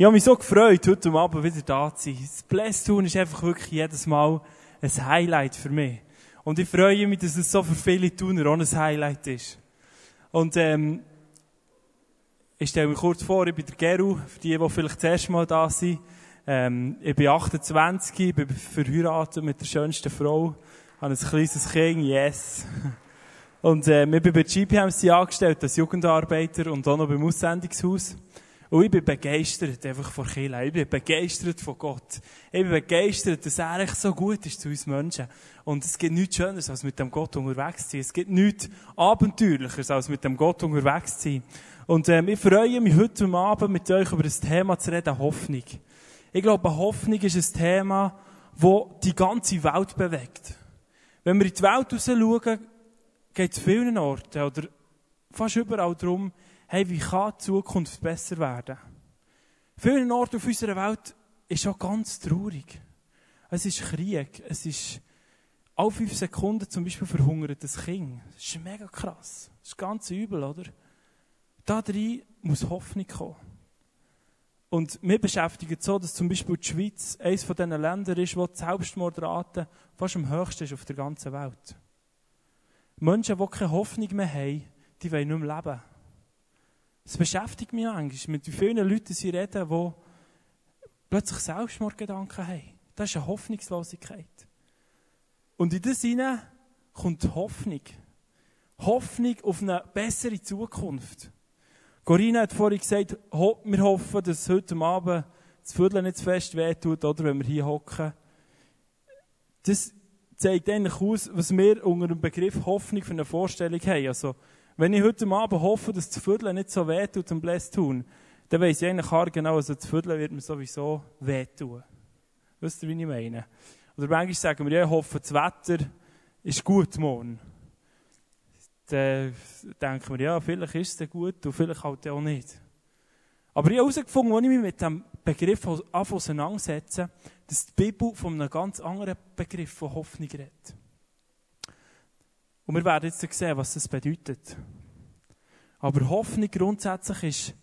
Ich habe mich so gefreut, heute Abend wieder da zu sein. Das Blästun ist einfach wirklich jedes Mal ein Highlight für mich. Und ich freue mich, dass es so für viele Tuner auch ein Highlight ist. Und ähm, ich stelle mich kurz vor, ich bin der Geru, für die, die vielleicht das erste Mal da sind. Ähm, ich bin 28, ich bin verheiratet mit der schönsten Frau, habe ein kleines Kind, yes. Und ähm, ich bin bei GPMC angestellt als Jugendarbeiter und auch noch beim Aussendungshaus. Und ich bin begeistert einfach von Kirche. Ich bin begeistert von Gott. Ich bin begeistert, dass er echt so gut ist zu uns Menschen. Und es gibt nichts Schöneres, als mit dem Gott unterwegs zu sein. Es gibt nichts Abenteuerlicheres, als mit dem Gott unterwegs zu sein. Und ähm, ich freue mich heute Abend mit euch über das Thema zu reden, Hoffnung. Ich glaube, Hoffnung ist ein Thema, das die ganze Welt bewegt. Wenn wir in die Welt raus schauen, geht es vielen Orten oder fast überall darum, hey, wie kann die Zukunft besser werden? Vielen Orten auf unserer Welt ist schon ganz traurig. Es ist Krieg, es ist alle fünf Sekunden zum Beispiel verhungert das Kind. Das ist mega krass. Das ist ganz übel, oder? Da drin muss Hoffnung kommen. Und mir beschäftigt so, dass zum Beispiel die Schweiz eines von diesen Ländern ist, wo die Selbstmordrate fast am höchsten ist auf der ganzen Welt. Menschen, die keine Hoffnung mehr haben, die wollen nicht mehr leben. Es beschäftigt mich eigentlich, mit wie vielen Leuten sie reden, die plötzlich Selbstmordgedanken haben. Das ist eine Hoffnungslosigkeit. Und in das hinein kommt Hoffnung. Hoffnung auf eine bessere Zukunft. Corinna hat vorhin gesagt, wir hoffen, dass heute Abend das Viertel nicht zu fest wehtut, oder wenn wir hier hocken. Das zeigt eigentlich aus, was wir unter dem Begriff Hoffnung für eine Vorstellung haben. Also, wenn ich heute Abend hoffe, dass das Viertel nicht so wehtut und bläst tun, dann weiss ich eigentlich genau, also das Viertel wird mir sowieso wehtun. Wisst ihr, wie ich meine? Oder manchmal sagen wir, ja, ich hoffe, das Wetter ist gut morgen. Dann denken wir, ja, vielleicht ist es gut und vielleicht halt auch nicht. Aber ich habe herausgefunden, als ich mich mit dem Begriff auseinandersetze, dass die Bibel von einem ganz anderen Begriff von Hoffnung redet. Und wir werden jetzt sehen, was das bedeutet. Aber Hoffnung grundsätzlich ist,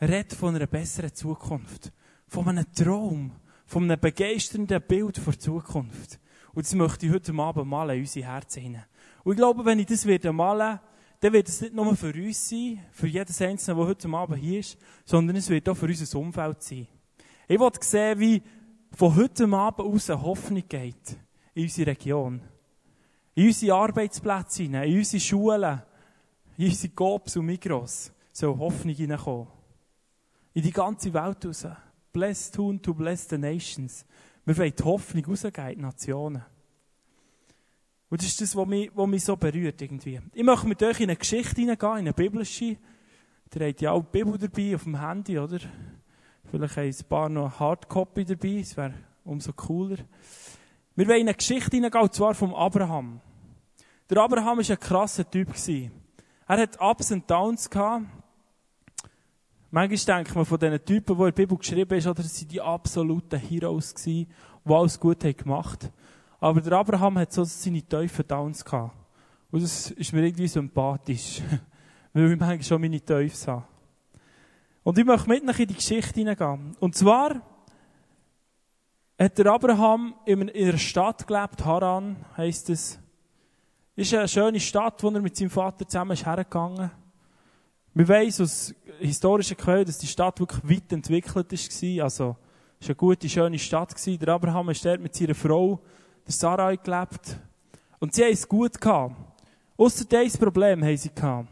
redet von einer besseren Zukunft. Von einem Traum. Von einem begeisternden Bild die Zukunft. Und das möchte ich heute Abend malen in unsere Herzen hinein. Und ich glaube, wenn ich das werde malen, dann wird es nicht nur für uns sein, für jedes Einzelne, der heute Abend hier ist, sondern es wird auch für unser Umfeld sein. Ich will sehen, wie von heute Abend aus eine Hoffnung geht in unsere Region in unsere Arbeitsplätze hinein, in unsere Schulen, in unsere Gobs und Migros soll Hoffnung hineinkommen. In die ganze Welt raus. Blessed tun to bless the nations. Wir wollen die Hoffnung rausgeben in die Nationen. Und das ist das, was mich, was mich so berührt irgendwie. Ich möchte mit euch in eine Geschichte hineingehen, in eine biblische. Ihr habt ja auch die Bibel dabei auf dem Handy, oder? Vielleicht haben ein paar noch Hardcopy dabei, das wäre umso cooler. Wir wollen in eine Geschichte hineingehen, und zwar vom Abraham. Der Abraham war ein krasser Typ. Er hat Ups und Downs gehabt. Manchmal denkt man von diesen Typen, die in der Bibel geschrieben ist, oder sie die absoluten Heroes gewesen, die alles gut haben gemacht. Aber der Abraham hat so seine tiefen Downs gehabt. Und das ist mir irgendwie sympathisch. Weil ich manchmal schon meine Teufels habe. Und ich möchte mit in die Geschichte hineingehen. Und zwar, hat der Abraham in einer Stadt gelebt, Haran heisst es. Ist eine schöne Stadt, wo er mit seinem Vater zusammen ist hergegangen. Wir wissen aus historischen Quellen, dass die Stadt wirklich weit entwickelt war. Also, es war eine gute, schöne Stadt. Der Abraham ist dort mit seiner Frau, der Sarai, gelebt. Und sie haben es gut gehabt. Ausser dieses Problem haben sie gehabt.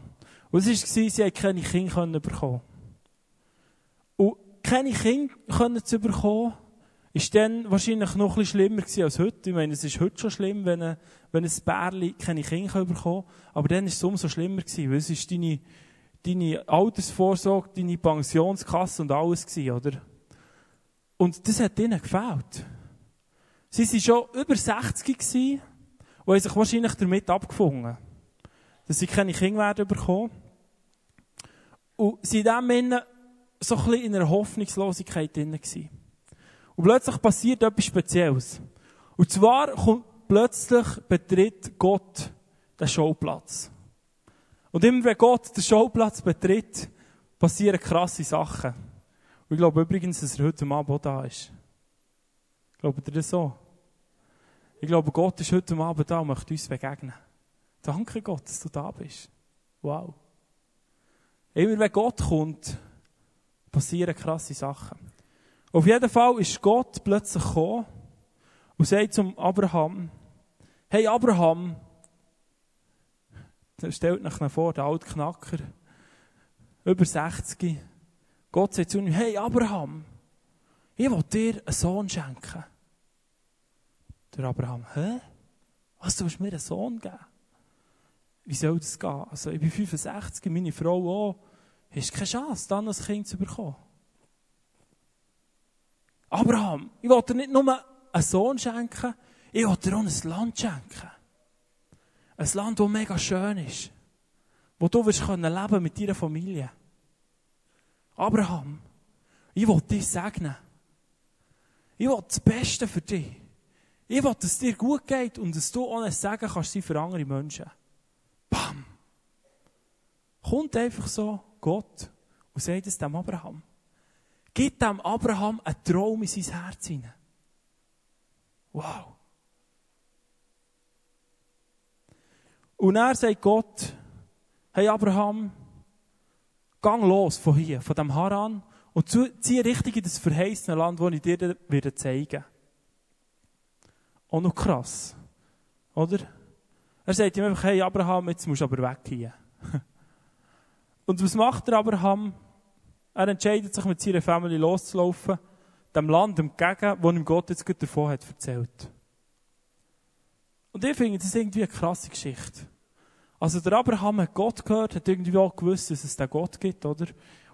Und es war, sie haben keine Kinder bekommen. Und keine Kinder zu bekommen, ist dann wahrscheinlich noch ein bisschen schlimmer gewesen als heute. Ich meine, es ist heute schon schlimm, wenn ein, wenn ein Bärli keine Kinder bekommen kann. Aber dann ist es umso schlimmer gewesen, weil es ist deine, deine Altersvorsorge, deine Pensionskasse und alles gewesen, oder? Und das hat ihnen gefällt. Sie waren schon über 60 gewesen und haben sich wahrscheinlich damit abgefunden, dass sie keine Kinder werden bekommen. Und sie waren dann so ein bisschen in einer Hoffnungslosigkeit drin gewesen. Und plötzlich passiert etwas Spezielles. Und zwar kommt plötzlich betritt Gott den Showplatz. Und immer wenn Gott den Showplatz betritt, passieren krasse Sachen. Und ich glaube übrigens, dass er heute Abend auch da ist. Glaubt ihr das so? Ich glaube, Gott ist heute Abend da und möchte uns begegnen. Danke Gott, dass du da bist. Wow. Immer wenn Gott kommt, passieren krasse Sachen. Auf jeden Fall ist Gott plötzlich gekommen und sagt zum Abraham, hey Abraham, stellt euch vor, der alte Knacker, über 60, Gott sagt zu ihm, hey Abraham, ich will dir einen Sohn schenken. Der Abraham, hä? Was, du willst mir einen Sohn geben? Wie soll das gehen? Also, ich bin 65, meine Frau auch. Hast keine Chance, dann ein Kind zu bekommen. Abraham, ich will dir nicht nur einen Sohn schenken, ich will dir auch ein Land schenken. Ein Land, das mega schön ist. Wo du wirst können leben mit deiner Familie. Abraham, ich will dich segnen. Ich will das Beste für dich. Ich will, dass es dir gut geht und dass du ein Segen kannst sein für andere Menschen. Bam! Kommt einfach so Gott und sagt es dem Abraham. Gib dem Abraham einen Traum in sein Herz hinein. Wow. Und er sagt Gott, hey Abraham, gang los von hier, von dem Haran, und zieh richtig in das verheißene Land, das ich dir werde zeigen Auch noch krass. Oder? Er sagt ihm einfach, hey Abraham, jetzt musst du aber weg hier. Und was macht der Abraham? Er entscheidet sich mit seiner Familie loszulaufen, dem Land entgegen, wo ihm Gott jetzt gerade davon hat erzählt. Und ich finde, das ist irgendwie eine krasse Geschichte. Also der Abraham hat Gott gehört, hat irgendwie auch gewusst, dass es den Gott gibt, oder?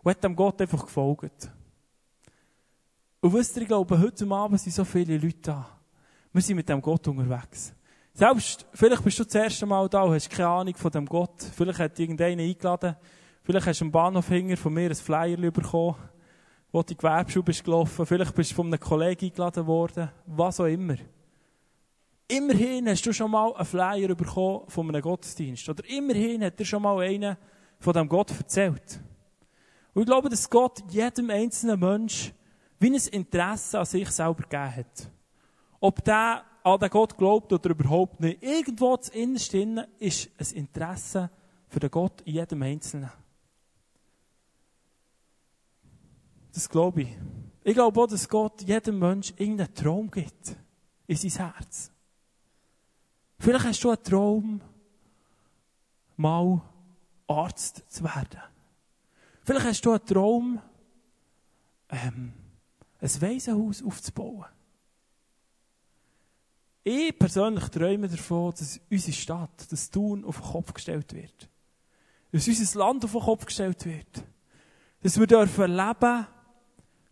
Und hat dem Gott einfach gefolgt. Und wisst ihr, ich glaube, heute Abend sind so viele Leute da. Wir sind mit dem Gott unterwegs. Selbst, vielleicht bist du das erste Mal da und hast keine Ahnung von dem Gott. Vielleicht hat irgendeiner eingeladen. Vielleicht hast du am Bahnhof hinger von mir ein Flyer bekommen, wo die Gewerbeschule bist gelaufen. Vielleicht bist du von einem Kollegen eingeladen worden. Was auch immer. Immerhin hast du schon mal einen Flyer bekommen von einem Gottesdienst. Oder immerhin hat dir schon mal einer von dem Gott erzählt. Und ich glaube, dass Gott jedem einzelnen Mensch wie ein Interesse an sich selber gegeben hat. Ob der an den Gott glaubt oder überhaupt nicht. Irgendwo zu Innersten ist ein Interesse für den Gott in jedem Einzelnen. Das glaube ich. Ich glaube auch, dass Gott jedem Menschen irgendeinen Traum gibt. In sein Herz. Vielleicht hast du einen Traum, mal Arzt zu werden. Vielleicht hast du einen Traum, ähm, ein Waisenhaus aufzubauen. Ich persönlich träume davon, dass unsere Stadt, das Tun, auf den Kopf gestellt wird. Dass unser Land auf den Kopf gestellt wird. Dass wir dürfen leben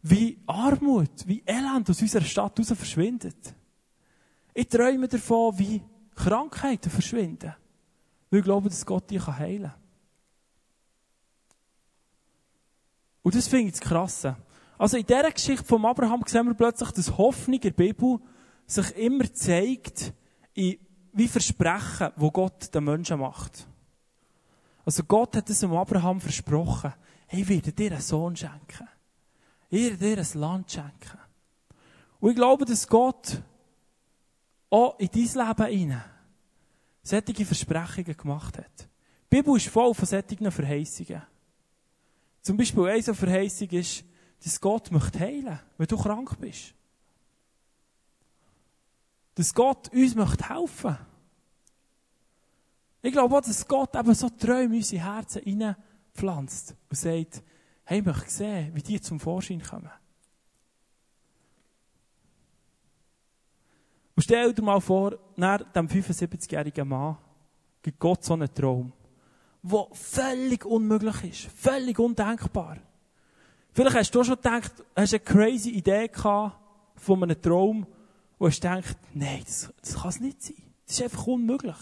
wie Armut, wie Elend aus unserer Stadt raus verschwindet. Ich träume davon, wie Krankheiten verschwinden. Weil ich glaube, dass Gott dich heilen kann. Und das finde ich das Krasse. Also in dieser Geschichte von Abraham sehen wir plötzlich, dass Hoffnung in der Bibel sich immer zeigt, in wie Versprechen, wo Gott den Menschen macht. Also Gott hat es dem Abraham versprochen. Hey, ich werde dir einen Sohn schenken. Ich dir ein Land schenken. Und ich glaube, dass Gott auch in dein Leben hinein solche Versprechungen gemacht hat. Die Bibel ist voll von solchen Verheißungen. Zum Beispiel eine so Verheißung ist, dass Gott möchte heilen, wenn du krank bist. Dass Gott uns möchte helfen. Ich glaube auch, dass Gott eben so Träume in unsere Herzen hineinpflanzt und sagt, hey, ich möchte sehen, wie die zum Vorschein kommen. Und stell dir mal vor, nach dem 75-jährigen Mann gibt Gott so einen Traum, der völlig unmöglich ist, völlig undenkbar. Vielleicht hast du schon gedacht, hast eine crazy Idee gehabt von einem Traum und hast gedacht, nein, das, das kann es nicht sein. Das ist einfach unmöglich.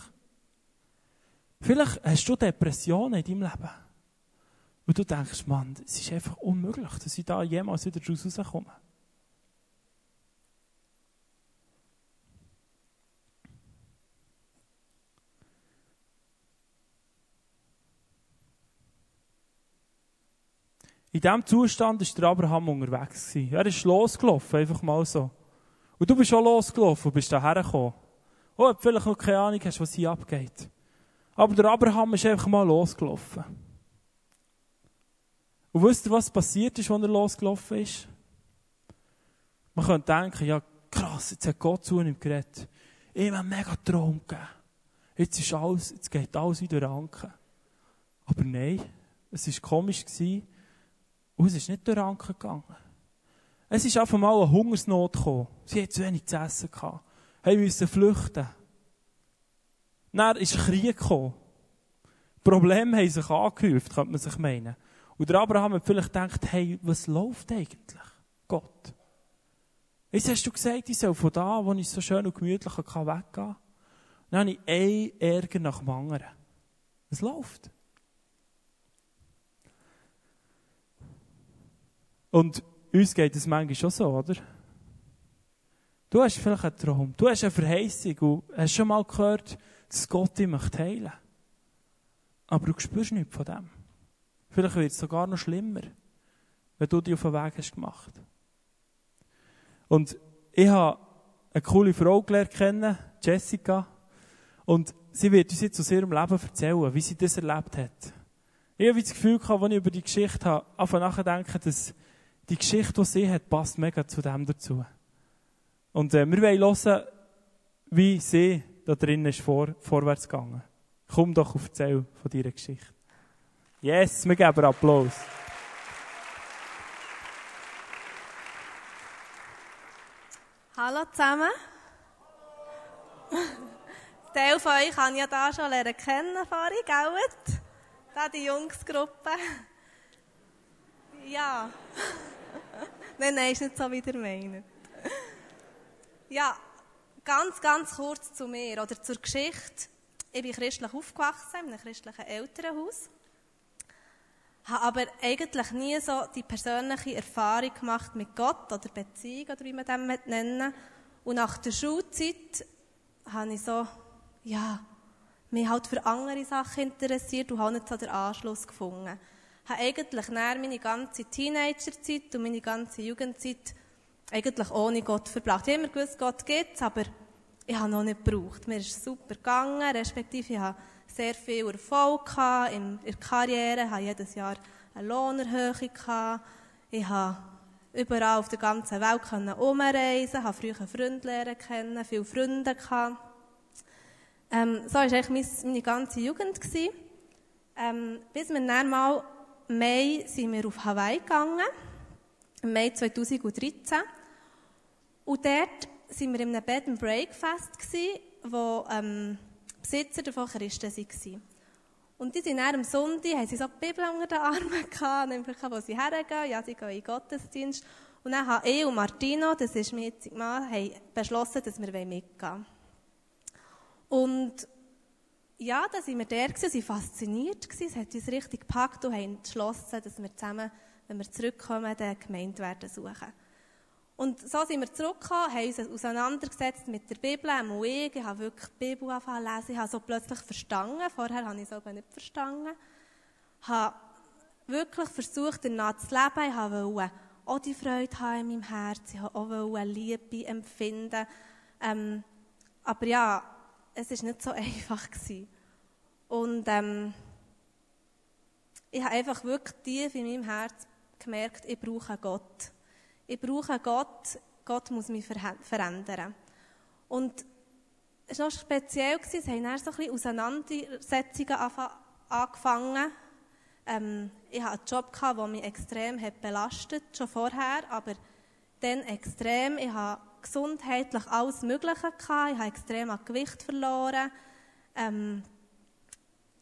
Vielleicht hast du Depressionen in deinem Leben. Und du denkst, Mann, es ist einfach unmöglich, dass ich da jemals wieder rauskomme. In diesem Zustand ist der Abraham unterwegs. Er ist losgelaufen, einfach mal so. Und du bist auch losgelaufen und bist da hergekommen. Oh, vielleicht noch keine Ahnung hast, was hier abgeht. Aber der Abraham ist einfach mal losgelaufen. Und wisst ihr, was passiert ist, als er losgelaufen ist? Man könnte denken, ja, krass, jetzt hat Gott zu ihm geredet. Ihm einen mega Traum gegeben. Jetzt ist alles, jetzt geht alles wieder ranken. Aber nein, es war komisch gewesen, und es ist nicht durch Ranken gegangen. Es ist einfach mal eine Hungersnot gekommen. Sie hatten zu wenig zu essen gehabt. Sie mussten flüchten. Dann ist Krieg gekommen. Probleme haben sich angehäuft, könnte man sich meinen. Und der Abraham hat vielleicht gedacht, hey, was läuft eigentlich? Gott. Jetzt hast du gesagt, ich soll von da, wo ich so schön und gemütlich weggehen kann. Dann habe ich ein Ärger nach dem anderen. Es läuft. Und uns geht es manchmal schon so, oder? Du hast vielleicht einen Traum, du hast eine Verheißung und hast schon mal gehört, dass Gott dich möchte heilen Aber du spürst nichts von dem. Vielleicht wird es sogar noch schlimmer, wenn du dich auf den Weg hast gemacht. Und ich habe eine coole Frau gelernt Jessica. Und sie wird uns jetzt aus ihrem Leben erzählen, wie sie das erlebt hat. Ich habe das Gefühl gehabt, als ich über die Geschichte habe, anfangen nachzudenken, dass die Geschichte, die sie hat, passt mega zu dem dazu. Und äh, wir wollen hören, wie sie da drinnen ist vor, vorwärts gegangen. Komm doch auf Zell von deiner Geschichte. Yes, wir geben Applaus. Hallo zusammen. Teil von euch kann ja da schon lernen kennen vorhin, gell? Da die Jungsgruppe. Ja. nein, nein, ist nicht so, wie ihr meint. Ja, ganz, ganz kurz zu mir oder zur Geschichte. Ich bin christlich aufgewachsen, in einem christlichen Elternhaus. Habe aber eigentlich nie so die persönliche Erfahrung gemacht mit Gott oder Beziehung oder wie man das nennen Und nach der Schulzeit habe ich so, ja, mich halt für andere Sachen interessiert und habe nicht so den Anschluss gefunden habe eigentlich meine ganze Teenagerzeit und meine ganze Jugendzeit eigentlich ohne Gott verbracht. Ich habe immer gewusst, Gott gibt aber ich habe noch nicht gebraucht. Mir ist super gegangen, respektive ich habe sehr viel Erfolg gehabt in der Karriere, habe jedes Jahr eine Lohnerhöhung gehabt. Ich habe überall auf der ganzen Welt können umreisen, habe früher Freunde lernen kennen, viele Freunde gehabt. Ähm, so war eigentlich meine ganze Jugend. Ähm, bis wir dann mal Mai sind wir auf Hawaii gegangen. Im Mai 2013. Und dort waren wir in einem Bed and Breakfast gewesen, wo ähm, Besitzer davon Christen waren. Und die sind dann am Sonntag, haben sie so die Bibel unter den Armen gehabt, nämlich wo sie hergehen, ja, sie gehen in den Gottesdienst. Und dann haben ich und Martino, das ist mein jetziger Mann, haben beschlossen, dass wir mitgehen Und ja, da waren wir der und waren fasziniert. Es hat uns richtig gepackt und haben entschlossen, dass wir zusammen, wenn wir zurückkommen, eine Gemeinde werden suchen. Und so sind wir zurückgekommen, haben uns auseinandergesetzt mit der Bibel, auch ich. Habe wirklich die Bibel angefangen zu lesen. Ich habe so plötzlich verstanden. Vorher habe ich es aber nicht verstanden. Ich habe wirklich versucht, danach zu leben. Ich wollte auch die Freude haben in meinem Herzen. Ich wollte auch Liebe empfinden. Ähm, aber ja, es war nicht so einfach. Gewesen. Und ähm, ich habe einfach wirklich tief in meinem Herz gemerkt, ich brauche Gott. Ich brauche Gott, Gott muss mich verändern. Und es war speziell, es haben dann so ein bisschen Auseinandersetzungen angefangen. Ähm, ich hatte einen Job, der mich extrem hat belastet schon vorher, aber dann extrem. Ich hatte gesundheitlich alles Mögliche. Gehabt. Ich habe extrem an Gewicht verloren. Ähm,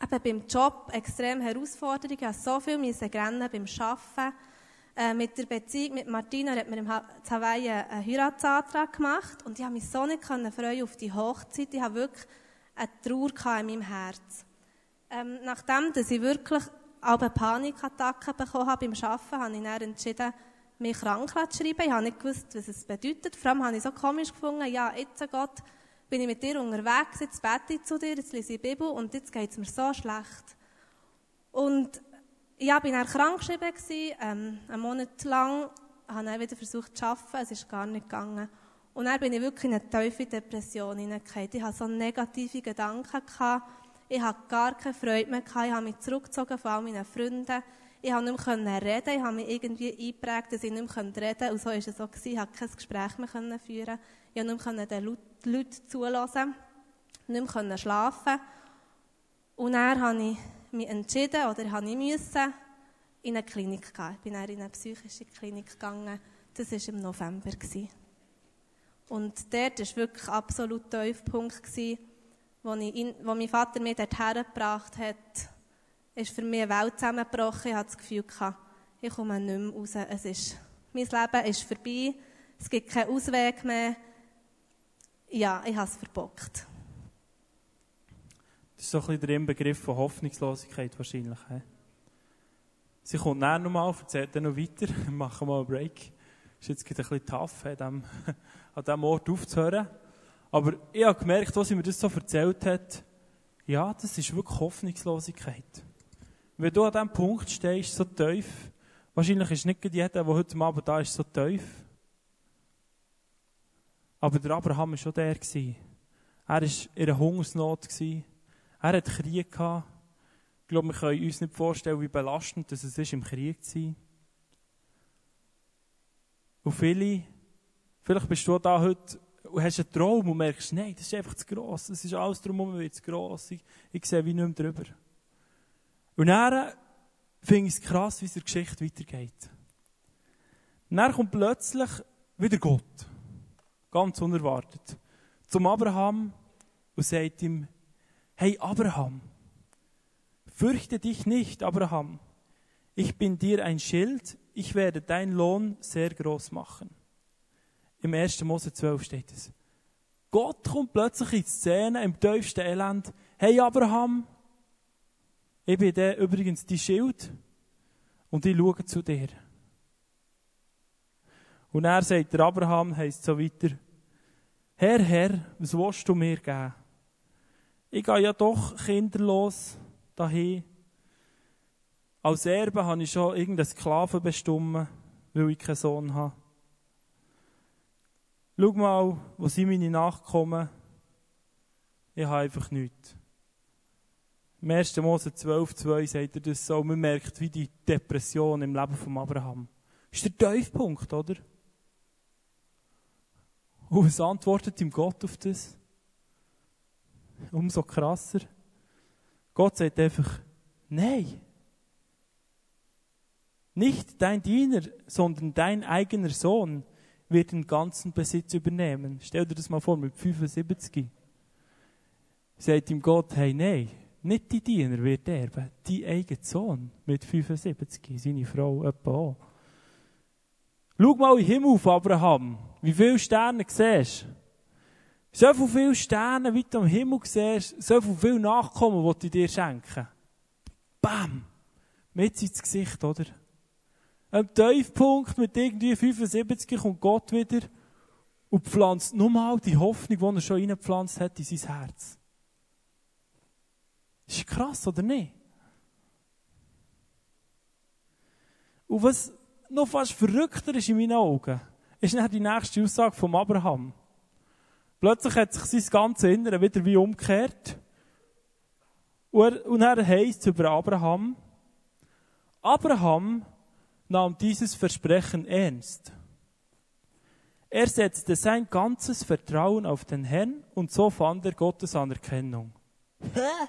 eben beim Job extrem Herausforderungen. Ich musste so viel rennen beim Arbeiten. Äh, mit der Beziehung mit Martina hat mir im Hawaii einen Heiratsantrag gemacht und ich habe mich so nicht freuen auf die Hochzeit. Ich habe wirklich eine Trauer in meinem Herz. Ähm, nachdem, dass ich wirklich alle Panikattacken bekommen habe beim Arbeiten, habe ich dann entschieden, mich krank zu schreiben. Ich habe nicht gewusst, was es bedeutet. Vor allem habe ich so komisch gefunden, ja, jetzt Gott, bin ich mit dir unterwegs, jetzt bete ich zu dir, jetzt lese ich die Bibel und jetzt geht es mir so schlecht. Und Ja, war dann krankgeschrieben, ähm, einen Monat lang, habe dann wieder versucht zu arbeiten, es ist gar nicht gegangen. Und dann bin ich wirklich in eine tiefe Depression hineingekommen. Ich hatte so negative Gedanken. Gehabt. Ich hatte gar keine Freude mehr. Gehabt. Ich habe mich zurückgezogen von all meinen Freunden. Ich konnte nicht mehr reden. Ich habe mich irgendwie eingeprägt, dass ich nicht mehr reden konnte. Und so war es so. Ich konnte kein Gespräch mehr führen. Ich konnte nicht mehr den Leuten zulassen. Nicht mehr schlafen. Und dann habe ich mich entschieden, oder habe ich musste, in eine Klinik gehen. Ich bin dann in eine psychische Klinik gegangen. Das war im November. Und dort war wirklich absolut Tiefpunkt, wo, ich ihn, wo mein Vater mich dort hergebracht hat, ist für mich eine Welt zusammengebrochen. Ich hatte das Gefühl, ich komme nicht mehr raus. Es ist, mein Leben ist vorbei. Es gibt keinen Ausweg mehr. Ja, ich habe es verbockt. Das ist so ein bisschen der Inbegriff von Hoffnungslosigkeit wahrscheinlich. He? Sie kommt näher nochmal, erzählt dann noch weiter, machen mal einen Break. Ist jetzt ein bisschen tough, an diesem, an diesem Ort aufzuhören. Aber ich habe gemerkt, was sie mir das so erzählt hat, ja, das ist wirklich Hoffnungslosigkeit. Wenn du an diesem Punkt stehst, so tief, wahrscheinlich ist nicht jeder, der heute Abend da ist, so tief. Aber der Abraham war schon der. Er war in einer Hungersnot. Er hat Krieg gehabt. Ich glaube, wir können uns nicht vorstellen, wie belastend es ist, im Krieg zu sein. Und viele, vielleicht bist du da heute und hast einen Traum und merkst, nein, das ist einfach zu gross. Das ist alles drumherum wird zu gross. Ich, ich sehe wie nicht mehr drüber. Und dann finde ich es krass, wie es Geschichte weitergeht. Dann kommt plötzlich wieder Gott. Ganz unerwartet. Zum Abraham und sagt ihm, hey Abraham, fürchte dich nicht, Abraham. Ich bin dir ein Schild, ich werde deinen Lohn sehr groß machen. Im 1. Mose 12 steht es. Gott kommt plötzlich in die Szene im tiefsten Elend. Hey Abraham, ich bin der übrigens die Schild und ich schaue zu dir. Und er sagt der Abraham, heisst so weiter, Herr, Herr, was willst du mir geben? Ich gehe ja doch kinderlos dahin. Als Erbe habe ich schon irgendeinen Sklaven bestimmt, weil ich keinen Sohn habe. Schau mal, wo sind meine Nachkommen? Ich habe einfach nichts. Im 1. Mose 12, 2 sagt er das so. Man merkt, wie die Depression im Leben von Abraham. Das ist der Tiefpunkt, oder? Und was antwortet ihm Gott auf das? Umso krasser. Gott sagt einfach, nein. Nicht dein Diener, sondern dein eigener Sohn wird den ganzen Besitz übernehmen. Stell dir das mal vor, mit 75. Sagt ihm Gott, hey, nein, nicht die Diener wird erben, dein eigener Sohn mit 75, seine Frau etwa auch. Schau mal in den Himmel auf, Abraham. Wie viele Sterne siehst du? So viele Sterne, wie du am Himmel siehst, so viele Nachkommen, die ich dir schenken. Bam! Mit ins Gesicht, oder? Am Tiefpunkt mit irgendwie 75 kommt Gott wieder und pflanzt nochmal die Hoffnung, die er schon reingepflanzt hat, in sein Herz. Ist krass, oder nicht? Und was noch fast verrückter ist in meinen Augen, ist nachher die nächste Aussage vom Abraham. Plötzlich hat sich sein ganzes Innere wieder wie umgekehrt. Und er heißt über Abraham, Abraham nahm dieses Versprechen ernst. Er setzte sein ganzes Vertrauen auf den Herrn und so fand er Gottes Anerkennung. Hä?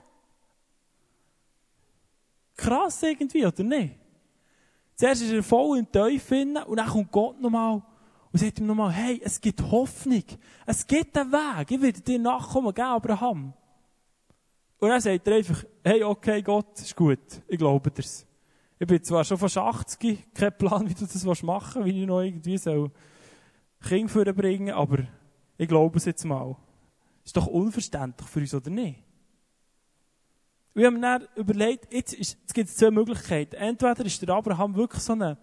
Krass irgendwie, oder nicht? Zuerst ist er voll in Teufel und dann kommt Gott nochmal und sagt ihm nochmal, hey, es gibt Hoffnung. Es gibt einen Weg. Ich werde dir nachkommen, gell, Abraham? Und dann sagt er einfach, hey, okay, Gott, ist gut. Ich glaube dir's. Ich bin zwar schon fast 80, kein Plan, wie du das machen willst, wie ich noch irgendwie so Kinder bringen aber ich glaube es jetzt mal. Ist doch unverständlich für uns, oder nicht? Wir haben dann überlegt, jetzt, ist, jetzt gibt es zwei Möglichkeiten. Entweder ist der Abraham wirklich so ein,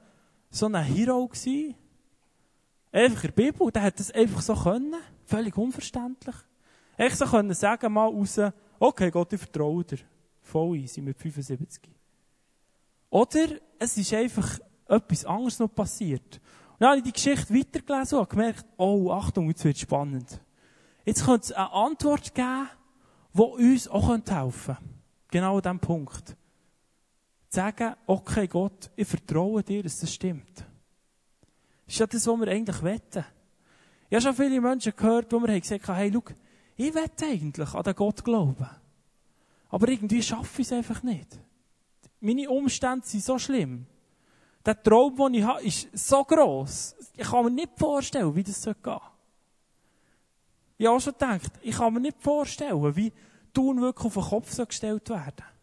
so ein Hero gewesen, Einfach in der Bibel, der hat das einfach so können. Völlig unverständlich. Echt so können sagen, mal raus, okay, Gott, ich vertraue dir. Voll easy mit 75. Oder es ist einfach etwas anderes noch passiert. Und dann habe ich die Geschichte weitergelesen und gemerkt, oh, Achtung, jetzt wird spannend. Jetzt könnte es eine Antwort geben, die uns auch helfen könnte. Genau an diesem Punkt. Sagen, okay Gott, ich vertraue dir, dass das stimmt. Ist ja das, was wir eigentlich wetten. Ich habe schon viele Menschen gehört, die mir gesagt haben, hey, schau, ich wette eigentlich an den Gott glauben. Aber irgendwie schaffe ich es einfach nicht. Meine Umstände sind so schlimm. Der Traum, den ich habe, ist so gross. Ich kann mir nicht vorstellen, wie das gehen soll. Ich habe auch schon gedacht, ich kann mir nicht vorstellen, wie Tun wirklich auf den Kopf gestellt werden Und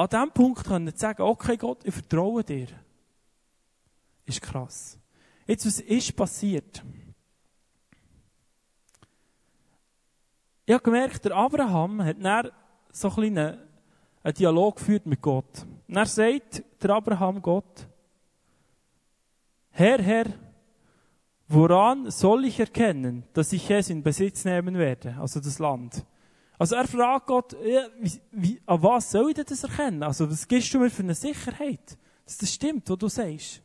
an diesem Punkt können sagen, okay Gott, ich vertraue dir. Ist krass. Jetzt, was ist passiert? Ich habe gemerkt, der Abraham hat dann so ein einen, einen Dialog geführt mit Gott. Und er sagt der Abraham Gott, Herr, Herr, woran soll ich erkennen, dass ich es in Besitz nehmen werde, also das Land? Also er fragt Gott, ja, wie, wie, an was soll ich das erkennen? Also was gibst du mir für eine Sicherheit, dass das stimmt, was du sagst?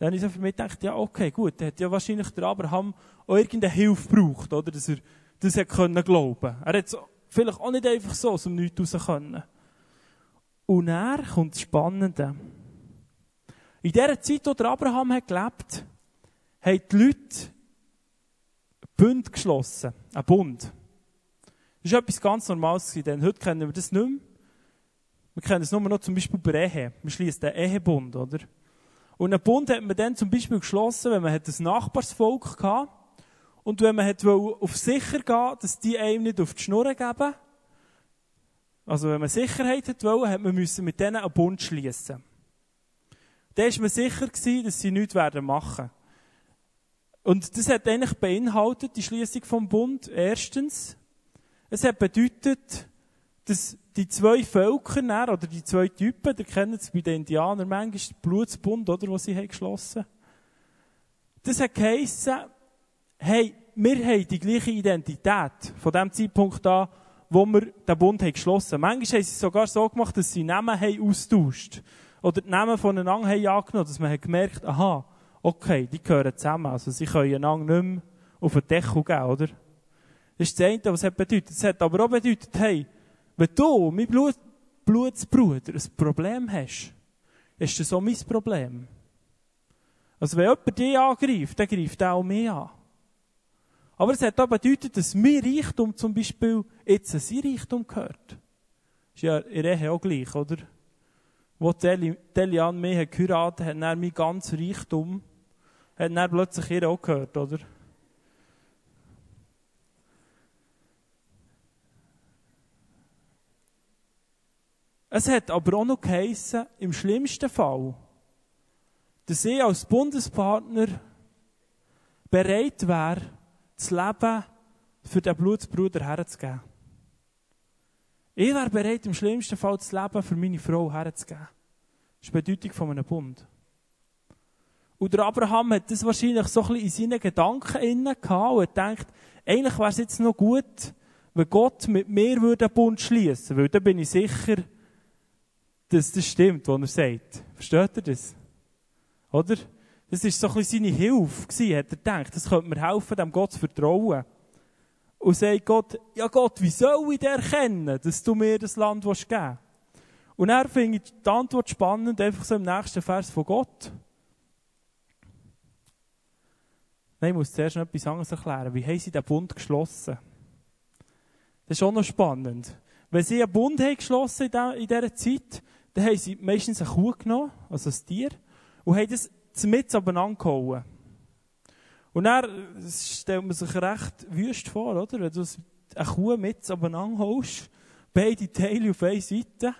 Dann habe ich so für mich gedacht, ja okay, gut, dann hat ja wahrscheinlich der Abraham auch irgendeine Hilfe gebraucht, oder? Dass er das hat können glauben. Er hat vielleicht auch nicht einfach so aus dem Nichts raus können. Und er kommt das Spannende. In der Zeit, wo der Abraham hat gelebt, haben die Leute Bund geschlossen. Ein Bund. Das ist etwas ganz Normales denn heute kennen wir das nicht mehr. Wir kennen es nur noch zum Beispiel bei Ehe. Man schließt einen Ehebund, oder? Und einen Bund hat man dann zum Beispiel geschlossen, wenn man ein Nachbarsvolk hatte und wenn man auf sicher gehen dass die einem nicht auf die Schnur geben, also wenn man Sicherheit hat wollen, hat man müssen mit denen einen Bund schließen. Dann war man sicher dass sie nichts werden machen. Und das hat eigentlich beinhaltet, die Schließung vom Bund. Erstens, es hat bedeutet, dass die zwei Völker, oder die zwei Typen, ihr kennt es bei den Indianern manchmal, der Blutsbund, oder, was sie haben geschlossen. Das hat geheissen, hey, wir haben die gleiche Identität von dem Zeitpunkt an, wo wir den Bund haben geschlossen haben. Manchmal haben sie es sogar so gemacht, dass sie Namen haben austauscht. Oder die Namen voneinander haben angenommen, dass man hat gemerkt, aha, okay, die gehören zusammen. Also sie können einander nicht mehr auf den Deckel geben, oder? Das ist das eine, was es bedeutet. Es hat aber auch bedeutet, hey, wenn du, mein Blut, Blutsbruder, ein Problem hast, ist das auch mein Problem. Also wenn jemand dich angreift, dann greift er auch mich an. Aber es hat auch bedeutet, dass mein Reichtum zum Beispiel jetzt sein Reichtum gehört. Ist ja in Ehe auch gleich, oder? Wo Delian mich geheiratet hat, hat mein ganzes Reichtum, hat dann plötzlich ihr auch gehört, oder? Es hat aber auch noch geheissen, im schlimmsten Fall, dass ich als Bundespartner bereit wäre, das Leben für den Blutsbruder herzugeben. Ich wäre bereit, im schlimmsten Fall das Leben für meine Frau herzugeben. Das ist die Bedeutung von einem Bund. Und der Abraham hat das wahrscheinlich so ein bisschen in seinen Gedanken innen gehabt und hat gedacht, eigentlich wäre es jetzt noch gut, wenn Gott mit mir würde einen Bund schließen, weil dann bin ich sicher, dass das stimmt, was er sagt. Versteht ihr das? Oder? Das war so ein bisschen seine Hilfe, gewesen, hat er gedacht. Das könnte mir helfen, dem Gott zu vertrauen. Und sagt Gott, ja Gott, wie soll ich dir erkennen, dass du mir das Land geben willst? Und er finde ich die Antwort spannend, einfach so im nächsten Vers von Gott. Nein, ich muss zuerst noch etwas anderes erklären. Wie haben sie den Bund geschlossen? Das ist auch noch spannend. Wenn sie einen Bund haben geschlossen in dieser Zeit, dann haben sie meistens eine Kuh genommen, also ein Tier, und haben das mit abeinander gehauen. Und dann stellt man sich recht wüst vor, oder? Wenn du eine Kuh mit abeinander holst, beide Teile auf einer Seite.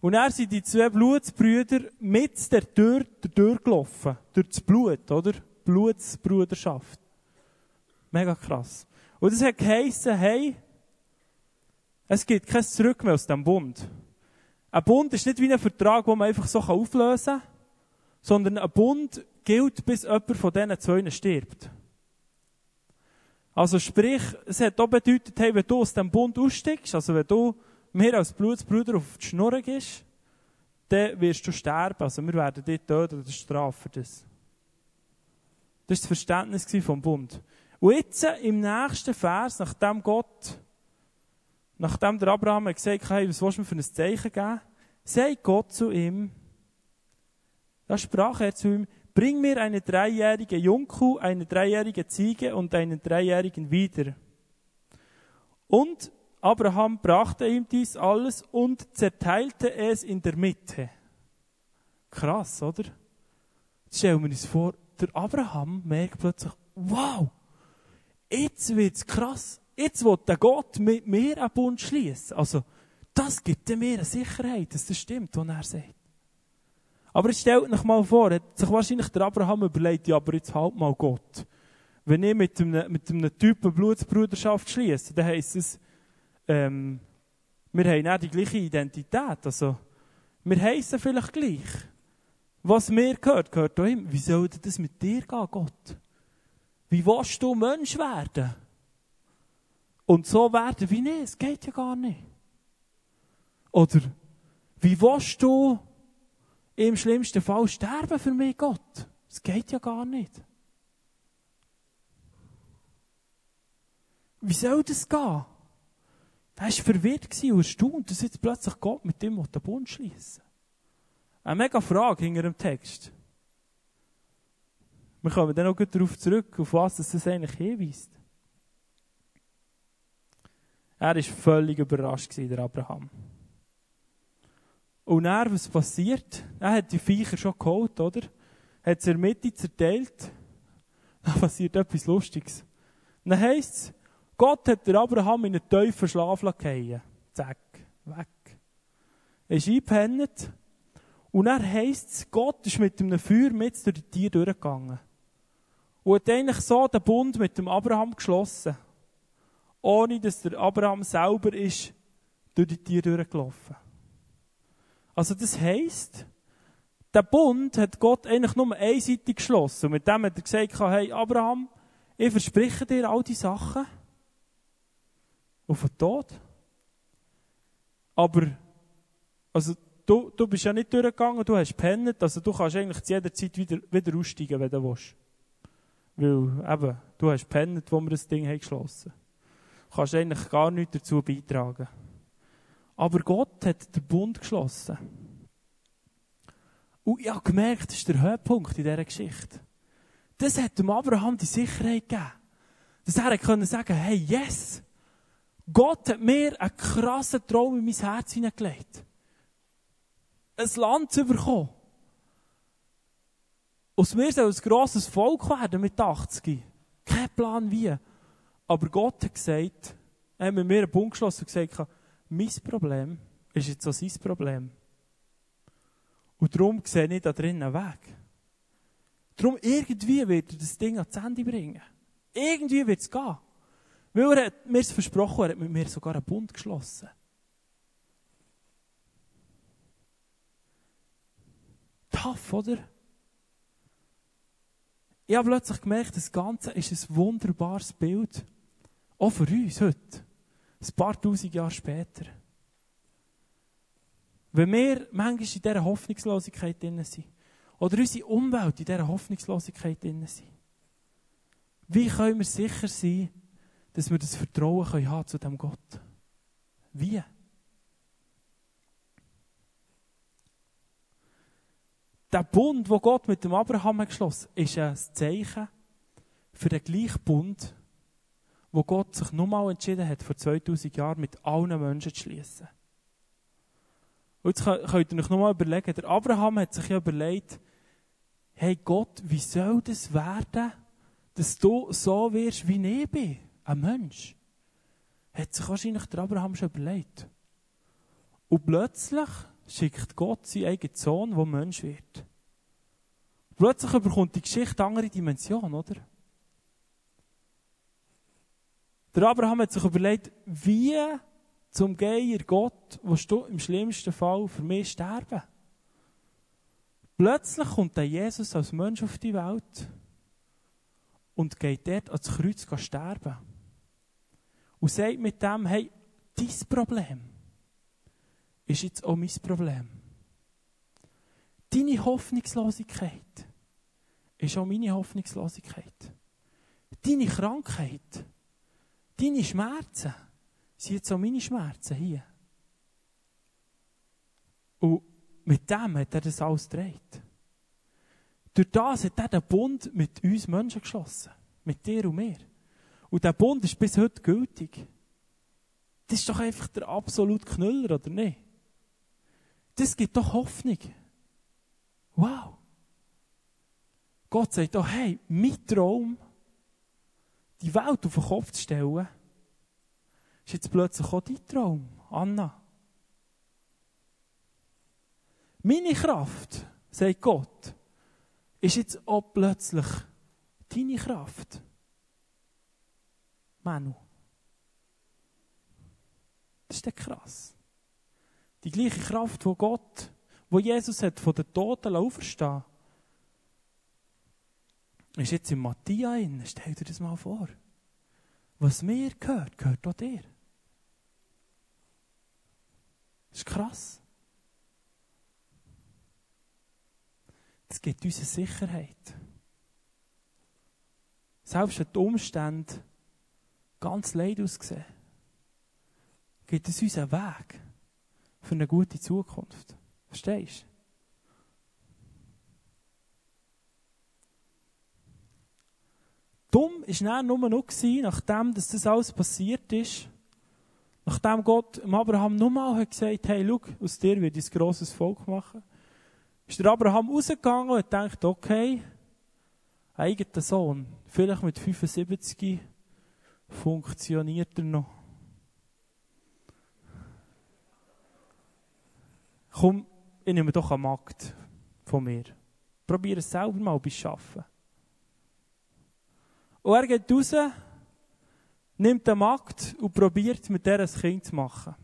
Und dann sind die zwei Blutsbrüder mit der Tür durchgelaufen. Durch das Blut, oder? Blutsbruderschaft. Mega krass. Und das hat geheissen, hey, es gibt kein Zurück mehr aus dem Bund. Ein Bund ist nicht wie ein Vertrag, den man einfach so auflösen kann sondern ein Bund gilt, bis jemand von diesen zwei stirbt. Also sprich, es hat auch bedeutet, hey, wenn du aus dem Bund aussteigst, also wenn du mir als Blutsbruder auf die Schnur gehst, dann wirst du sterben. Also wir werden dich töten oder strafen das. Das war das Verständnis vom Bund. Und jetzt im nächsten Vers, nachdem Gott, nachdem der Abraham gesagt hat, was willst du mir für ein Zeichen geben, sagt Gott zu ihm, da sprach er zu ihm, bring mir eine dreijährige Jungkuh, eine dreijährige Ziege und einen dreijährigen wieder. Und Abraham brachte ihm dies alles und zerteilte es in der Mitte. Krass, oder? Jetzt stellen wir uns vor, der Abraham merkt plötzlich, wow, jetzt wird's krass. Jetzt will der Gott mit mir einen Bund schließen. Also, das gibt mir eine Sicherheit, dass das stimmt, was er sagt. Aber jetzt stellt euch mal vor, hat sich wahrscheinlich der Abraham überlegt, ja, aber jetzt halt mal Gott. Wenn ich mit einem, mit einem Typen Blutsbruderschaft schließe, dann heisst es, ähm, wir haben auch die gleiche Identität. Also, wir heissen vielleicht gleich. Was mir gehört, gehört auch ihm. Wie soll das mit dir gehen, Gott? Wie willst du Mensch werden? Und so werden wie nicht. Es geht ja gar nicht. Oder, wie willst du im schlimmsten Fall sterben für mich, Gott? Es geht ja gar nicht. Wie soll das gehen? Er war verwirrt und erstaunt, dass jetzt plötzlich Gott mit dem den Bund schließen Eine mega Frage hinter dem Text. Wir kommen dann auch darauf zurück, auf was das eigentlich hinweist. Er war völlig überrascht, der Abraham. Und dann, was passiert? Er hat die Viecher schon geholt, oder? Hat sie in der Mitte zerteilt. Dann passiert etwas Lustiges. Dann heisst es, Gott hat der Abraham in einen tiefen Schlaf fallen Zack, weg. Er ist eingepennt. Und dann heisst es, Gott ist mit einem Feuer mit durch die Tiere durchgegangen. Und hat eigentlich so den Bund mit dem Abraham geschlossen. Ohne dass der Abraham selber ist durch die Tiere durchgelaufen. Also das heisst, der Bund hat Gott eigentlich nur einseitig geschlossen. Und mit dem hat er gesagt, hey Abraham, ich verspreche dir all die Sachen auf den Tod. Aber, also, du, du bist ja nicht durchgegangen, du hast pennet, also du kannst eigentlich zu jeder Zeit wieder, wieder aussteigen, wenn du willst. Weil, eben, du hast pennet, wo wir das Ding haben geschlossen Du kannst eigentlich gar nichts dazu beitragen. Aber Gott hat den Bund geschlossen. Und ich habe gemerkt, das ist der Höhepunkt in dieser Geschichte. Das hat dem Abraham die Sicherheit gegeben. Dass er können sagen, hey, yes, Gott hat mir einen krassen Traum in mein Herz hineingelegt. Ein Land zu bekommen. Aus mir soll ein grosses Volk werden mit 80. Kein Plan wie. Aber Gott hat gesagt, er hat mit mir einen Punkt geschlossen und gesagt, mein Problem ist jetzt auch sein Problem. Und darum sehe ich da drinnen einen Weg. Darum irgendwie wird er das Ding ans Ende bringen. Irgendwie wird es gehen. Weil er hat mir es versprochen, er hat mit mir sogar einen Bund geschlossen. Tough, oder? Ich habe plötzlich gemerkt, das Ganze ist ein wunderbares Bild. Auch für uns heute. Ein paar tausend Jahre später. Wenn wir manchmal in dieser Hoffnungslosigkeit drin sind, oder unsere Umwelt in dieser Hoffnungslosigkeit drin sind, wie können wir sicher sein, dass wir das Vertrauen können haben zu dem Gott. Wie? Der Bund, wo Gott mit dem Abraham geschlossen hat, ist ein Zeichen für den gleichen Bund, wo Gott sich nochmal entschieden hat, vor 2000 Jahren mit allen Menschen zu schließen. Und jetzt könnt ihr euch nochmal überlegen, der Abraham hat sich ja überlegt, hey Gott, wie soll das werden, dass du so wirst, wie ich bin? ein Mensch, hat sich wahrscheinlich der Abraham schon überlegt. Und plötzlich schickt Gott seinen eigenen Sohn, der Mensch wird. Plötzlich bekommt die Geschichte andere Dimension, oder? Der Abraham hat sich überlegt, wie zum Geier Gott willst du im schlimmsten Fall für mich sterben? Plötzlich kommt der Jesus als Mensch auf die Welt und geht dort ans Kreuz sterben und sagt mit dem, hey, dein Problem, ist jetzt auch mein Problem. Deine Hoffnungslosigkeit ist auch meine Hoffnungslosigkeit. Deine Krankheit, deine Schmerzen sind jetzt auch meine Schmerzen hier. Und mit dem hat er das alles gedreht. Durch das hat er den Bund mit uns Menschen geschlossen. Mit dir und mir. Und der Bund ist bis heute gültig. Das ist doch einfach der absolute Knüller, oder nicht? Das gibt doch Hoffnung. Wow. Gott sagt doch, hey, mein Traum, die Welt auf den Kopf zu stellen, ist jetzt plötzlich auch dein Traum, Anna. Meine Kraft, sagt Gott, ist jetzt auch plötzlich deine Kraft. Manu. Das ist ja krass. Die gleiche Kraft, die Gott, wo Jesus hat von den Toten auferstehen ist jetzt in Matthäa in. Stell dir das mal vor. Was mir gehört, gehört auch dir. Das ist krass. Das gibt uns eine Sicherheit. Selbst wenn die Umstände ganz leid aussehen, gibt es uns einen Weg für eine gute Zukunft. Verstehst du? Dumm war nur noch, nachdem dass das alles passiert ist, nachdem Gott Abraham nochmal gesagt hat, hey, schau, aus dir wird ein grosses Volk machen, ist der Abraham rausgegangen und denkt, okay, eigener Sohn, vielleicht mit 75 funktioniert er noch. Komm, ich nehme doch eine Magd von mir. Probiere es selber mal beim Arbeiten. Und er geht raus, nimmt eine Magd und probiert mit der ein Kind zu machen.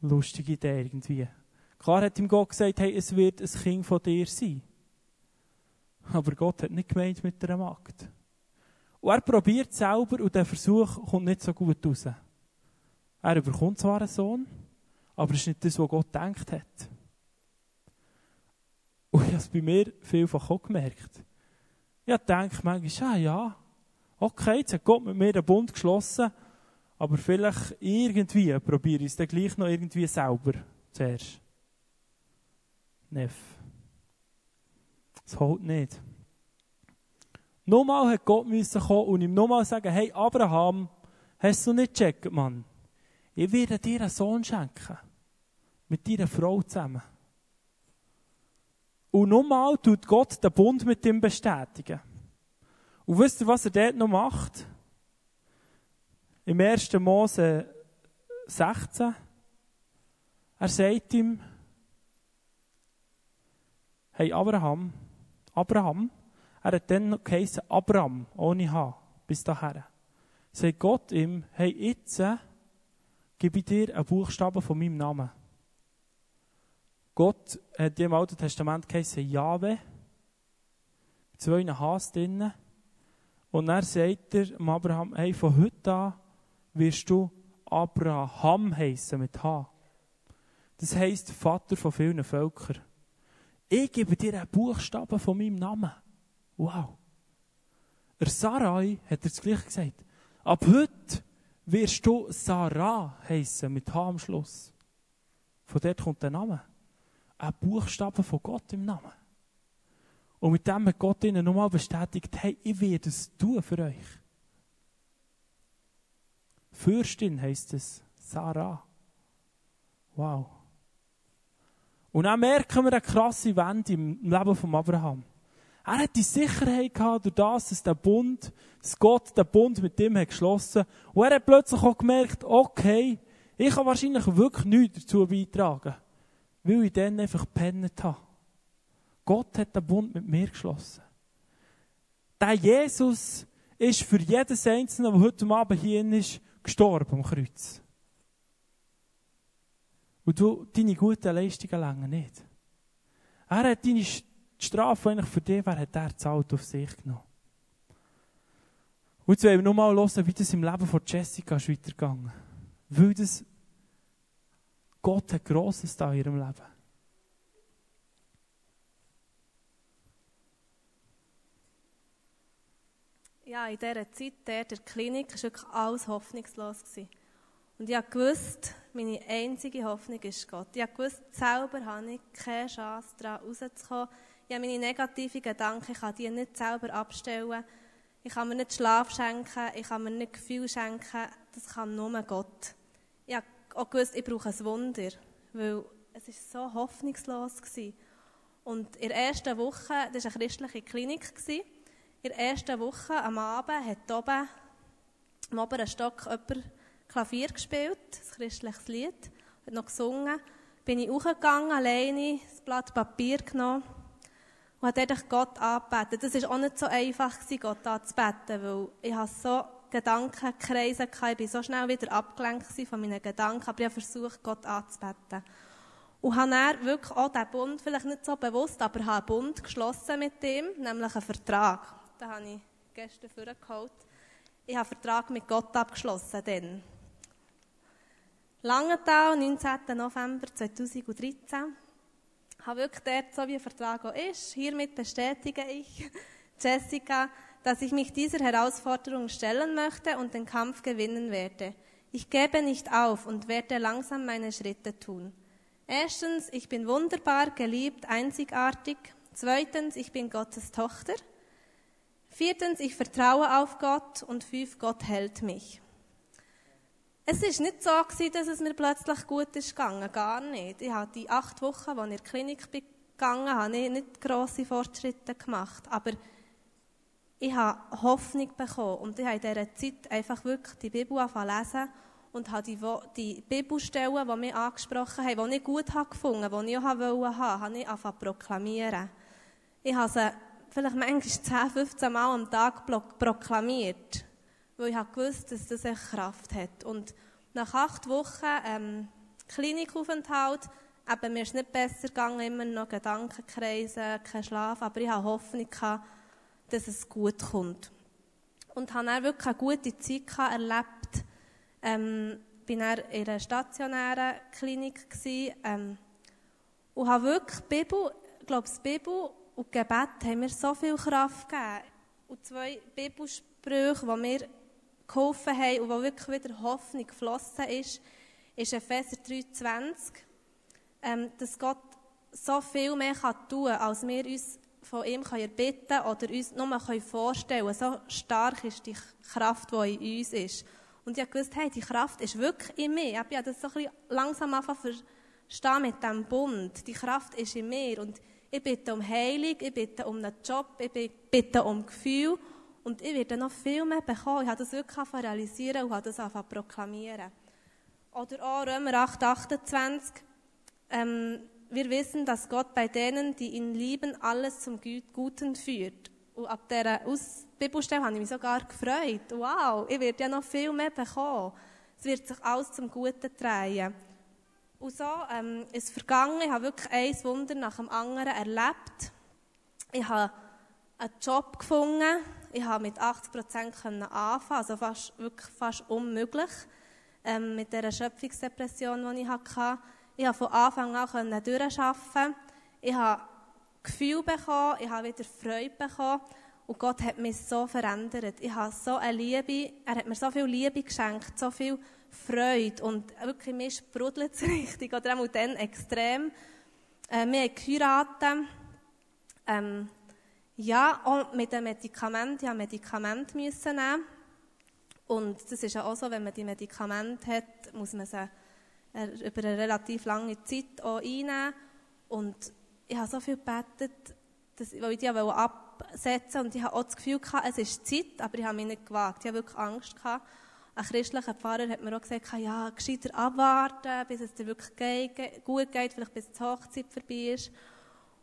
Lustige Idee irgendwie. Klar hat ihm Gott gesagt, hey, es wird ein Kind von dir sein. Aber Gott hat nicht gemeint mit der Magd. Und er probiert selber und der Versuch kommt nicht so gut raus. Er bekommt zwar einen Sohn, aber es ist nicht das, was Gott gedacht hat. Und ich habe es bei mir vielfach auch gemerkt. Ich denke manchmal, ah, ja, okay, jetzt hat Gott mit mir einen Bund geschlossen, aber vielleicht irgendwie probiere ich es dann gleich noch irgendwie selber zuerst. Neff. Das holt nicht. Nochmal hat Gott müssen kommen und ihm nochmal sagen, hey Abraham, hast du nicht gecheckt, Mann? Ich werde dir einen Sohn schenken. Mit deiner Frau zusammen. Und nochmal tut Gott den Bund mit ihm bestätigen. Und wisst ihr, was er dort noch macht? Im 1. Mose 16. Er sagt ihm, hey Abraham, Abraham, er hat dann noch geheißen Abraham, ohne H, bis dahin. Sagt Gott ihm, hey, jetzt gebe ich dir einen Buchstaben von meinem Namen. Gott hat im Alten Testament geheißen Jahwe, mit zwei Hs drinnen. Und er sagt er Abraham, hey, von heute an wirst du Abraham heißen mit H. Das heisst Vater von vielen Völkern. Ich gebe dir einen Buchstaben von meinem Namen. Wow. Er Sarai hat er das gleiche gesagt. Ab heute wirst du Sarah heißen mit H am Schluss. Von dort kommt der Name. Ein Buchstaben von Gott im Namen. Und mit dem hat Gott ihnen nochmal bestätigt, hey, ich werde es tun für euch. Fürstin heißt es, Sarah. Wow. Und dann merken wir eine krasse Wende im Leben von Abraham. Er hat die Sicherheit gehabt, durch das, dass der Bund, dass Gott den Bund mit ihm hat geschlossen. Und er hat plötzlich auch gemerkt, okay, ich kann wahrscheinlich wirklich nichts dazu beitragen, weil ich dann einfach gepennt habe. Gott hat den Bund mit mir geschlossen. Der Jesus ist für jedes Einzelne, der heute Abend hier ist, gestorben am Kreuz. Und du, deine guten Leistungen länger nicht. Er hat deine Strafe, die eigentlich für dich wäre, hat er zahlt auf sich genommen. Und jetzt wollen wir nochmal hören, wie das im Leben von Jessica ist weitergegangen. Weil das Gott hat Grosses da in ihrem Leben. Ja, in dieser Zeit der, der Klinik war wirklich alles hoffnungslos. Gewesen. Und ich wusste, meine einzige Hoffnung ist Gott. Ich wusste, selber habe ich keine Chance, daran rauszukommen. Ich habe meine negativen Gedanken, ich kann die nicht selber abstellen. Ich kann mir nicht Schlaf schenken, ich kann mir nicht Gefühl schenken. Das kann nur Gott. Auch gewusst, ich brauche ein Wunder, weil es war so hoffnungslos. Gewesen. Und in der ersten Woche, das war eine christliche Klinik, gewesen, in der ersten Woche am Abend hat oben am oberen Stock jemand Klavier gespielt, ein christliches Lied, hat noch gesungen. Bin ich hochgegangen, alleine, das Blatt Papier genommen und hat Gott angebetet. Das war auch nicht so einfach, Gott anzubeten, weil ich habe so Gedankenkreise. Ich war so schnell wieder abgelenkt von meinen Gedanken, aber ich habe versucht, Gott anzubeten. Und habe dann wirklich auch diesen Bund, vielleicht nicht so bewusst, aber habe einen Bund geschlossen mit ihm, nämlich einen Vertrag. Den habe ich gestern vorgeholt. Ich habe einen Vertrag mit Gott abgeschlossen. Dann. Langenthal, 19. November 2013. Ich habe wirklich dort, so wie ein Vertrag auch ist, hiermit bestätige ich, Jessica, dass ich mich dieser Herausforderung stellen möchte und den Kampf gewinnen werde. Ich gebe nicht auf und werde langsam meine Schritte tun. Erstens, ich bin wunderbar, geliebt, einzigartig. Zweitens, ich bin Gottes Tochter. Viertens, ich vertraue auf Gott. Und fünf, Gott hält mich. Es ist nicht so dass es mir plötzlich gut ist gegangen, gar nicht. Ich habe die acht Wochen, als ich in der Klinik bin gegangen, habe ich nicht grosse Fortschritte gemacht, aber ich habe Hoffnung bekommen und ich habe in dieser Zeit einfach wirklich die Bibel angefangen lesen und habe die, die Bibelstellen, die mich angesprochen haben, die ich gut habe gefunden, die ich auch wollte haben, habe ich angefangen zu proklamieren. Ich habe sie vielleicht manchmal 10, 15 Mal am Tag proklamiert, weil ich habe gewusst, dass das eine Kraft hat. Und nach acht Wochen ähm, Klinikaufenthalt, eben, mir ist nicht besser gegangen, immer noch Gedankenkreise, kein Schlaf, aber ich habe Hoffnung gehabt, dass es gut kommt. Und habe dann wirklich eine gute Zeit erlebt, ähm, bin dann in einer stationären Klinik gewesen, ähm, und habe wirklich Bibel, ich glaube, das Bibel und Gebet haben mir so viel Kraft gegeben. Und zwei Bibelsprüche, die mir geholfen haben und wo wirklich wieder Hoffnung geflossen ist, ist Epheser 3,20, ähm, dass Gott so viel mehr kann tun kann, als wir uns von ihm erbitten können oder uns nur vorstellen. So stark ist die Kraft, die in uns ist. Und ich gewusst, hey, die Kraft ist wirklich in mir. Ich habe das so ein bisschen langsam angefangen verstehen mit diesem Bund. Die Kraft ist in mir. Und ich bitte um Heilung, ich bitte um einen Job, ich bitte um Gefühl. Und ich werde noch viel mehr bekommen. Ich habe das wirklich realisieren und habe das angefangen proklamieren. Oder auch Römer 8, 28. Ähm, wir wissen, dass Gott bei denen, die ihn lieben, alles zum Guten führt. Und ab dieser Aus Bibelstelle habe ich mich sogar gefreut. Wow, ich werde ja noch viel mehr bekommen. Es wird sich alles zum Guten drehen. Und so ähm, ist vergangen. Ich habe wirklich ein Wunder nach dem anderen erlebt. Ich habe einen Job gefunden. Ich habe mit 80 Prozent anfangen, also fast, wirklich fast unmöglich. Ähm, mit der Schöpfungsdepression, die ich hatte. Ich habe von Anfang an durcharbeiten. Ich habe Gefühl bekommen, ich habe wieder Freude bekommen. Und Gott hat mich so verändert. Ich habe so eine Liebe, er hat mir so viel Liebe geschenkt, so viel Freude. Und wirklich, mir sprudelt es richtig, oder auch dann extrem. Äh, wir haben geheiratet. Ähm, ja, auch mit dem Medikament. Ich musste Medikamente nehmen. Und das ist ja auch so, wenn man die Medikamente hat, muss man sie über eine relativ lange Zeit auch einnehmen. Und ich habe so viel gebetet, dass, ich die absetzen und ich habe auch das Gefühl gehabt, es ist Zeit, aber ich habe mich nicht gewagt. Ich habe wirklich Angst gehabt. Ein christlicher Pfarrer hat mir auch gesagt, ja, gescheiter abwarten, bis es dir wirklich gut geht, vielleicht bis die Hochzeit vorbei ist.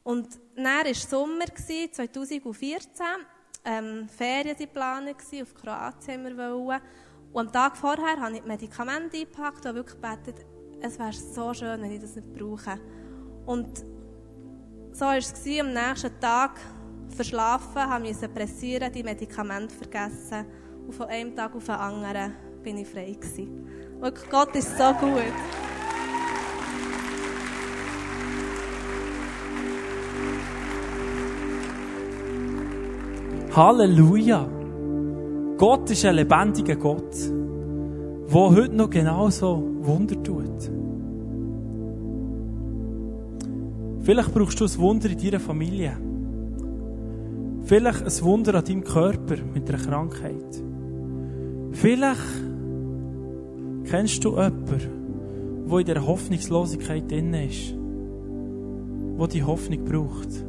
Und dann war Sommer, 2014, ähm, Ferien waren geplant, auf Kroatien wir. Und am Tag vorher habe ich die Medikamente eingepackt und wirklich gebetet, es wäre so schön, wenn ich das nicht brauche. Und so war es am nächsten Tag. Verschlafen, habe müssen pressieren, die Medikamente vergessen. Und von einem Tag auf den anderen bin ich frei gewesen. Wirklich, Gott ist so gut. Halleluja! Gott ist ein lebendiger Gott der heute noch genauso Wunder tut. Vielleicht brauchst du ein Wunder in deiner Familie. Vielleicht ein Wunder an deinem Körper mit einer Krankheit. Vielleicht kennst du jemanden, der in der Hoffnungslosigkeit drin ist, wo die Hoffnung braucht.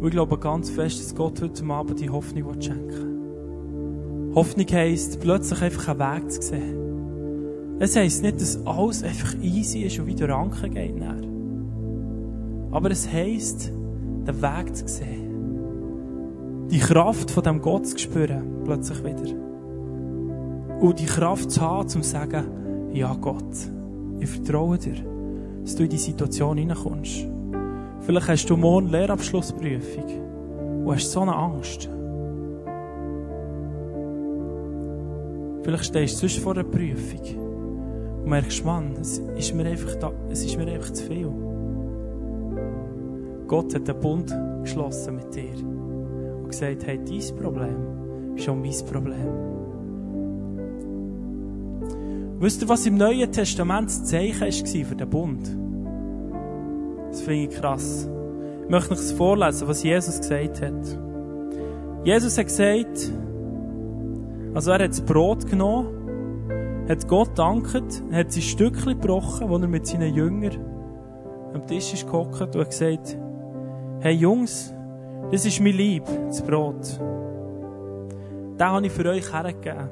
Und ich glaube ganz fest, dass Gott heute Abend die Hoffnung schenken will. Hoffnung heisst, plötzlich einfach einen Weg zu sehen. Es heisst nicht, dass alles einfach easy ist und wieder Ranken geht. Aber es heisst, den Weg zu sehen die Kraft von dem Gott zu spüren, plötzlich wieder. Und die Kraft zu haben, um zu sagen, ja Gott, ich vertraue dir, dass du in die Situation hineinkommst. Vielleicht hast du morgen Lehrabschlussprüfung und hast so eine Angst. Vielleicht stehst du sonst vor einer Prüfung und merkst, Mann, es ist mir einfach, da, es ist mir einfach zu viel. Gott hat einen Bund geschlossen mit dir und gesagt, hey, dein Problem ist auch mein Problem. Wisst ihr, was im Neuen Testament das Zeichen war für den Bund? Das finde ich krass. Ich möchte euch vorlesen, was Jesus gesagt hat. Jesus hat gesagt, also er hat das Brot genommen, hat Gott danket, hat sein Stückchen gebrochen, wo er mit seinen Jüngern am Tisch ist gehockt und hat gesagt, hey Jungs, das ist mein Lieb, das Brot. Den habe ich für euch hergegeben.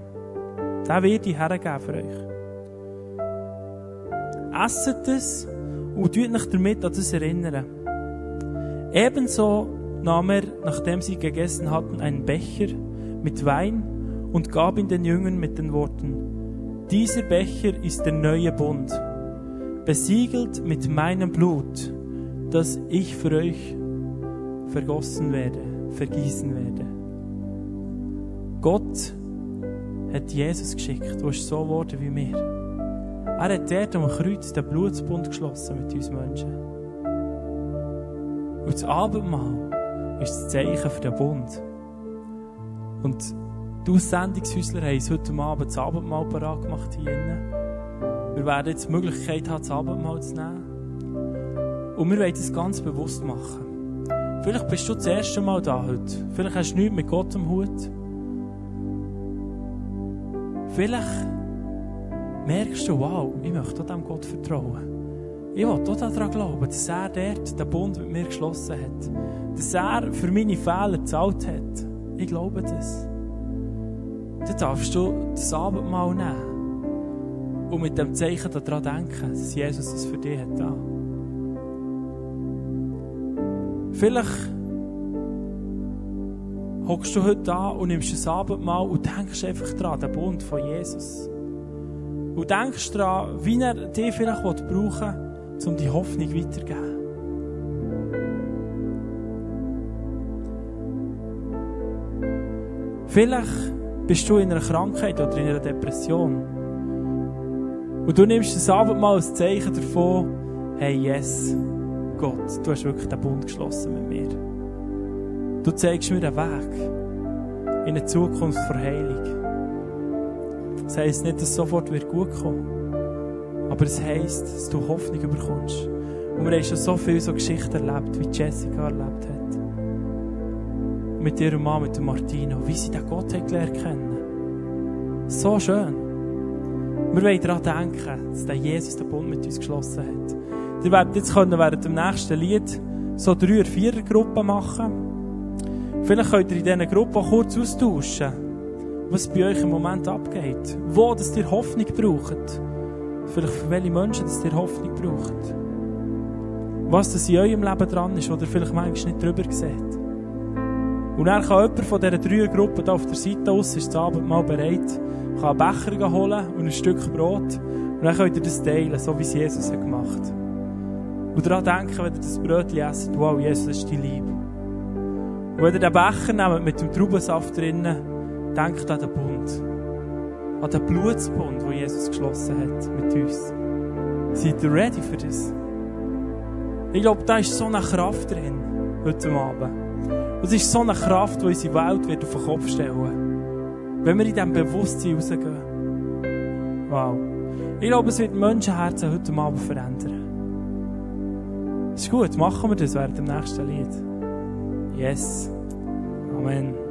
Den werde ich hergeben für euch. Esset es und tut euch damit an das erinnern. Ebenso nahm er, nachdem sie gegessen hatten, einen Becher mit Wein und gab ihn den Jüngern mit den Worten, dieser Becher ist der neue Bund, besiegelt mit meinem Blut, das ich für euch vergossen werde, vergießen werde. Gott hat Jesus geschickt, ist so geworden wie mir. Er hat dort am Kreuz den Blutsbund geschlossen mit uns Menschen. Und das Abendmahl ist das Zeichen für den Bund. Und die Aussendungshäusler haben uns heute Abend das Abendmahl parat gemacht hier innen. Wir werden jetzt die Möglichkeit haben, das Abendmahl zu nehmen. Und wir wollen das ganz bewusst machen. Vielleicht bist du das erste Mal da heute. Vielleicht hast du nichts mit Gott am Hut. Vielleicht merkst du, wow, ich möchte diesem Gott vertrauen. Ich will auch daran glauben, dass er dort den Bund mit mir geschlossen hat. Dass er für meine Fehler gezahlt hat. Ich glaube das. Dann darfst du das Abendmahl nehmen. Und mit dem Zeichen daran denken, dass Jesus es für dich hat. Vielleicht hockst du heute da und nimmst das Abendmahl und denkst einfach daran, den Bund von Jesus. Und denkst daran, wie er dich vielleicht brauchen will, um die Hoffnung weiterzugeben. Vielleicht bist du in einer Krankheit oder in einer Depression. Und du nimmst das Abendmahl als Zeichen davon, hey, yes. Gott, du hast wirklich den Bund geschlossen mit mir. Du zeigst mir den Weg in eine Zukunft vor Heilung. Das heisst nicht, dass es sofort wird gut kommen aber es heisst, dass du Hoffnung bekommst. Und wir haben schon so viele so Geschichten erlebt, wie Jessica erlebt hat. Mit ihrem Mann, mit dem Martino, wie sie den Gott gelernt kennen. So schön. Wir wollen daran denken, dass der Jesus den Bund mit uns geschlossen hat. Ihr werdet jetzt können während dem nächsten Lied so drei- oder vier Gruppen machen. Vielleicht könnt ihr in diesen Gruppen auch kurz austauschen, was bei euch im Moment abgeht. Wo dass ihr Hoffnung braucht. Vielleicht für welche Menschen dass ihr Hoffnung braucht. Was das in eurem Leben dran ist, oder vielleicht manchmal nicht drüber seht. Und dann kann jemand von diesen drei Gruppen auf der Seite aus, ist das Abendmahl bereit, kann einen Becher holen und ein Stück Brot. Und dann könnt ihr das teilen, so wie es Jesus hat gemacht hat. Und daran denken, wenn ihr das Brötchen esst, wow, Jesus ist die Liebe. Und wenn ihr den Becher nehmt mit dem Traubensaft drinnen, denkt an den Bund. An den Blutsbund, den Jesus geschlossen hat mit uns. Seid ihr ready für das? Ich glaube, da ist so eine Kraft drin, heute Abend. Und es ist so eine Kraft, die unsere Welt wird auf den Kopf stellen Wenn wir in diesem Bewusstsein rausgehen. Wow. Ich glaube, es wird Menschenherzen heute Abend verändern. Ist gut, machen wir das während dem nächsten Lied. Yes. Amen.